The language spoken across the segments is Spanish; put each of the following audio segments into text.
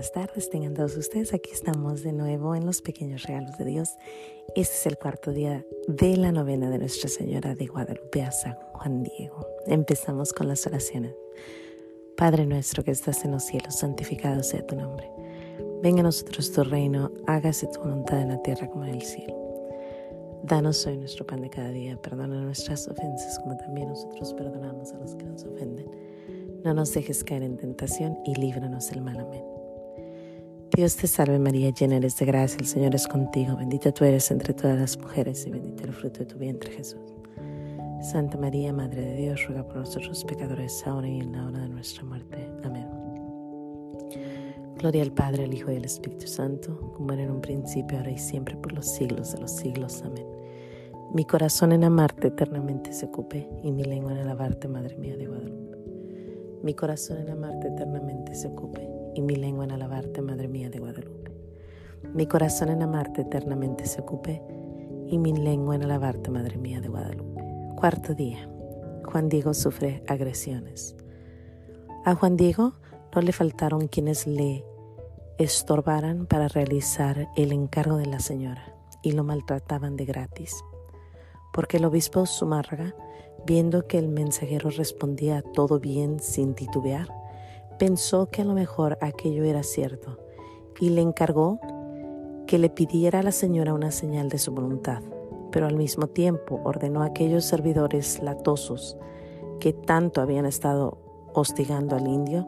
buenas tardes tengan todos ustedes. Aquí estamos de nuevo en los pequeños regalos de Dios. Este es el cuarto día de la novena de Nuestra Señora de Guadalupe a San Juan Diego. Empezamos con las oraciones. Padre nuestro que estás en los cielos, santificado sea tu nombre. Venga a nosotros tu reino, hágase tu voluntad en la tierra como en el cielo. Danos hoy nuestro pan de cada día, perdona nuestras ofensas como también nosotros perdonamos a los que nos ofenden no nos dejes caer en tentación y líbranos del mal. Amén. Dios te salve María, llena eres de gracia, el Señor es contigo, bendita tú eres entre todas las mujeres y bendito el fruto de tu vientre Jesús. Santa María, Madre de Dios, ruega por nosotros pecadores, ahora y en la hora de nuestra muerte. Amén. Gloria al Padre, al Hijo y al Espíritu Santo, como era en un principio, ahora y siempre, por los siglos de los siglos. Amén. Mi corazón en amarte eternamente se ocupe, y mi lengua en alabarte, Madre mía de Guadalupe. Mi corazón en amarte eternamente se ocupe y mi lengua en alabarte, Madre mía de Guadalupe. Mi corazón en amarte eternamente se ocupe y mi lengua en alabarte, Madre mía de Guadalupe. Cuarto día. Juan Diego sufre agresiones. A Juan Diego no le faltaron quienes le estorbaran para realizar el encargo de la señora y lo maltrataban de gratis. Porque el obispo Zumárraga Viendo que el mensajero respondía todo bien sin titubear, pensó que a lo mejor aquello era cierto y le encargó que le pidiera a la señora una señal de su voluntad, pero al mismo tiempo ordenó a aquellos servidores latosos que tanto habían estado hostigando al indio,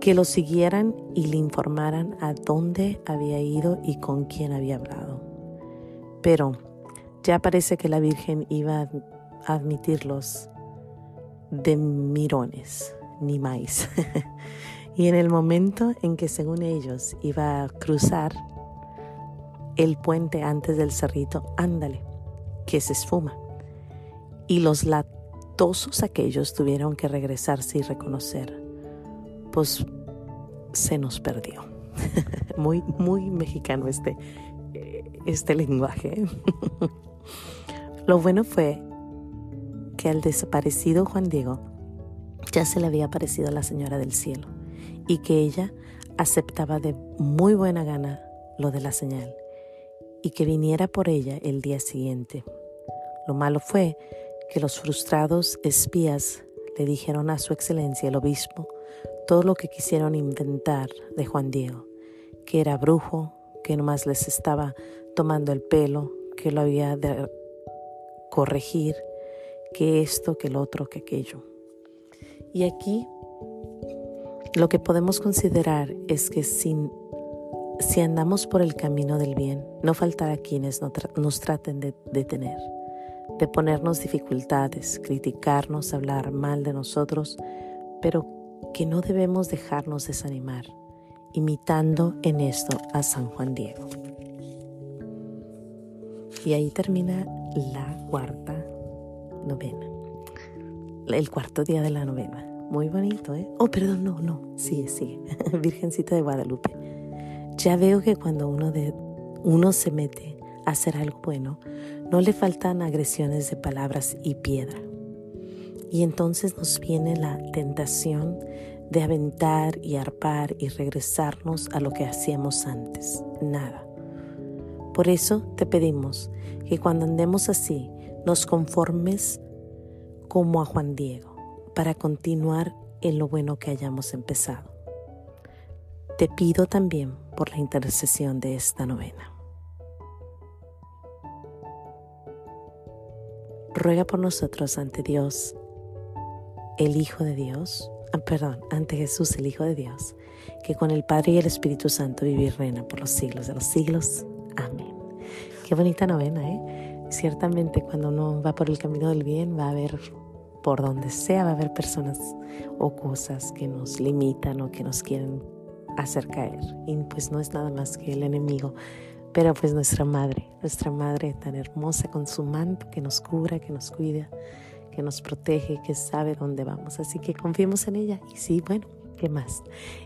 que lo siguieran y le informaran a dónde había ido y con quién había hablado. Pero ya parece que la Virgen iba admitirlos de mirones, ni más. y en el momento en que según ellos iba a cruzar el puente antes del cerrito, ándale, que se esfuma. Y los latosos aquellos tuvieron que regresarse y reconocer, pues se nos perdió. muy, muy mexicano este, este lenguaje. Lo bueno fue al desaparecido Juan Diego ya se le había aparecido a la Señora del Cielo y que ella aceptaba de muy buena gana lo de la señal y que viniera por ella el día siguiente. Lo malo fue que los frustrados espías le dijeron a su excelencia el obispo todo lo que quisieron inventar de Juan Diego, que era brujo, que nomás les estaba tomando el pelo, que lo había de corregir, que esto, que el otro, que aquello. Y aquí lo que podemos considerar es que si andamos por el camino del bien, no faltará quienes nos traten de detener, de ponernos dificultades, criticarnos, hablar mal de nosotros, pero que no debemos dejarnos desanimar, imitando en esto a San Juan Diego. Y ahí termina la cuarta novena. El cuarto día de la novena. Muy bonito, ¿eh? Oh, perdón, no, no. Sigue, sigue. Virgencita de Guadalupe. Ya veo que cuando uno, de, uno se mete a hacer algo bueno, no le faltan agresiones de palabras y piedra. Y entonces nos viene la tentación de aventar y arpar y regresarnos a lo que hacíamos antes. Nada. Por eso te pedimos que cuando andemos así, nos conformes como a Juan Diego para continuar en lo bueno que hayamos empezado. Te pido también por la intercesión de esta novena. Ruega por nosotros ante Dios, el Hijo de Dios, ah, perdón, ante Jesús, el Hijo de Dios, que con el Padre y el Espíritu Santo vive y reina por los siglos de los siglos. Amén. Qué bonita novena, ¿eh? Ciertamente cuando uno va por el camino del bien va a haber, por donde sea, va a haber personas o cosas que nos limitan o que nos quieren hacer caer. Y pues no es nada más que el enemigo, pero pues nuestra madre, nuestra madre tan hermosa con su manto que nos cura, que nos cuida, que nos protege, que sabe dónde vamos. Así que confiemos en ella. Y sí, bueno, ¿qué más?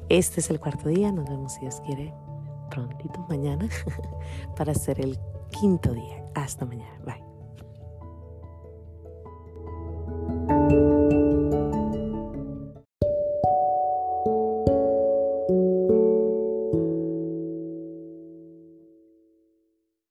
Este es el cuarto día, nos vemos si Dios quiere prontito mañana para hacer el quinto día. Hasta mañana. Bye.